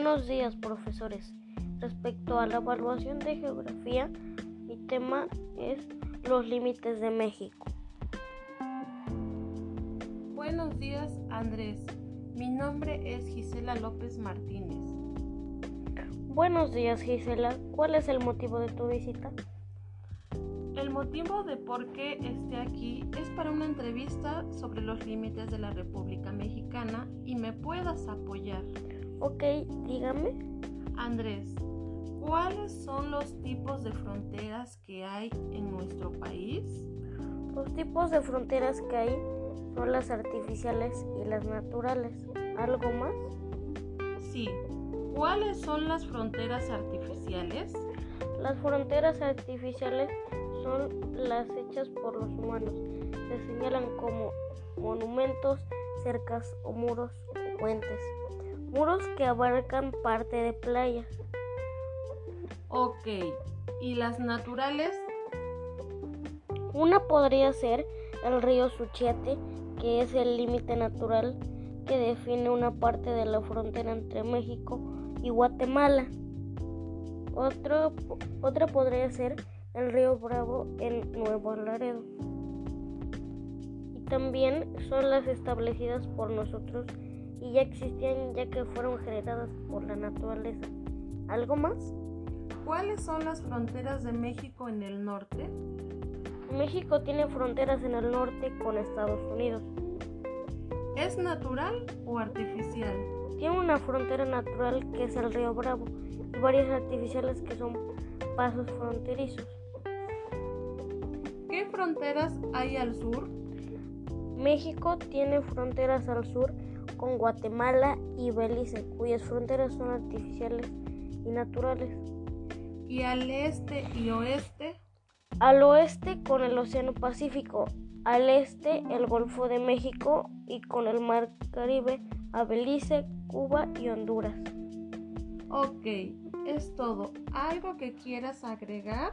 Buenos días, profesores. Respecto a la evaluación de geografía, mi tema es los límites de México. Buenos días, Andrés. Mi nombre es Gisela López Martínez. Buenos días, Gisela. ¿Cuál es el motivo de tu visita? El motivo de por qué esté aquí es para una entrevista sobre los límites de la República Mexicana y me puedas apoyar. Ok, dígame. Andrés, ¿cuáles son los tipos de fronteras que hay en nuestro país? Los tipos de fronteras que hay son las artificiales y las naturales. ¿Algo más? Sí. ¿Cuáles son las fronteras artificiales? Las fronteras artificiales son las hechas por los humanos. Se señalan como monumentos, cercas o muros o puentes. Muros que abarcan parte de playas. Ok. ¿Y las naturales? Una podría ser el río Suchiate, que es el límite natural que define una parte de la frontera entre México y Guatemala. Otro, otra podría ser el río Bravo en Nuevo Laredo. Y también son las establecidas por nosotros y ya existían ya que fueron generadas por la naturaleza. ¿Algo más? ¿Cuáles son las fronteras de México en el norte? México tiene fronteras en el norte con Estados Unidos. ¿Es natural o artificial? Tiene una frontera natural que es el río Bravo y varias artificiales que son pasos fronterizos. ¿Qué fronteras hay al sur? México tiene fronteras al sur con Guatemala y Belice, cuyas fronteras son artificiales y naturales. ¿Y al este y oeste? Al oeste con el Océano Pacífico, al este el Golfo de México y con el Mar Caribe a Belice, Cuba y Honduras. Ok, es todo. ¿Algo que quieras agregar?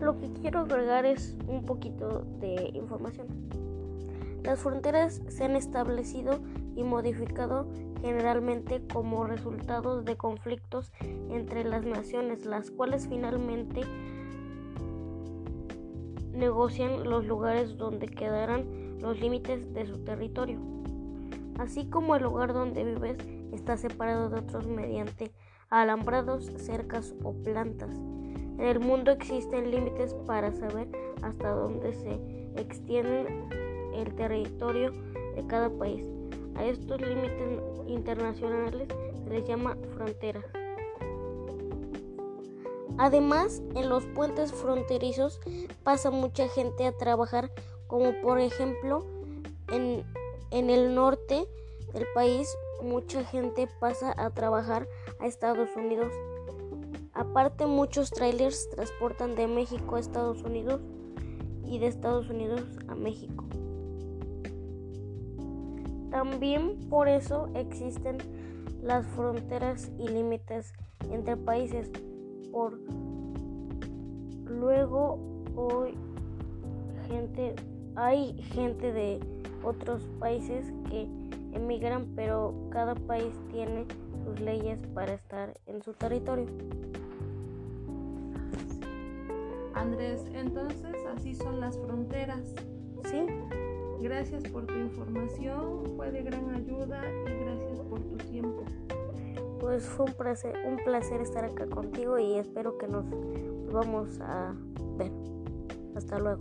Lo que quiero agregar es un poquito de información. Las fronteras se han establecido y modificado generalmente como resultado de conflictos entre las naciones, las cuales finalmente negocian los lugares donde quedarán los límites de su territorio, así como el lugar donde vives está separado de otros mediante alambrados, cercas o plantas. En el mundo existen límites para saber hasta dónde se extiende el territorio de cada país. A estos límites internacionales se les llama fronteras. Además, en los puentes fronterizos pasa mucha gente a trabajar, como por ejemplo en, en el norte del país mucha gente pasa a trabajar a Estados Unidos. Aparte muchos trailers transportan de México a Estados Unidos y de Estados Unidos a México. También por eso existen las fronteras y límites entre países. Por luego hoy gente hay gente de otros países que emigran, pero cada país tiene sus leyes para estar en su territorio. Andrés, entonces así son las fronteras. Sí. Gracias por tu información, fue de gran ayuda y gracias por tu tiempo. Pues fue un placer, un placer estar acá contigo y espero que nos volvamos a ver. Hasta luego.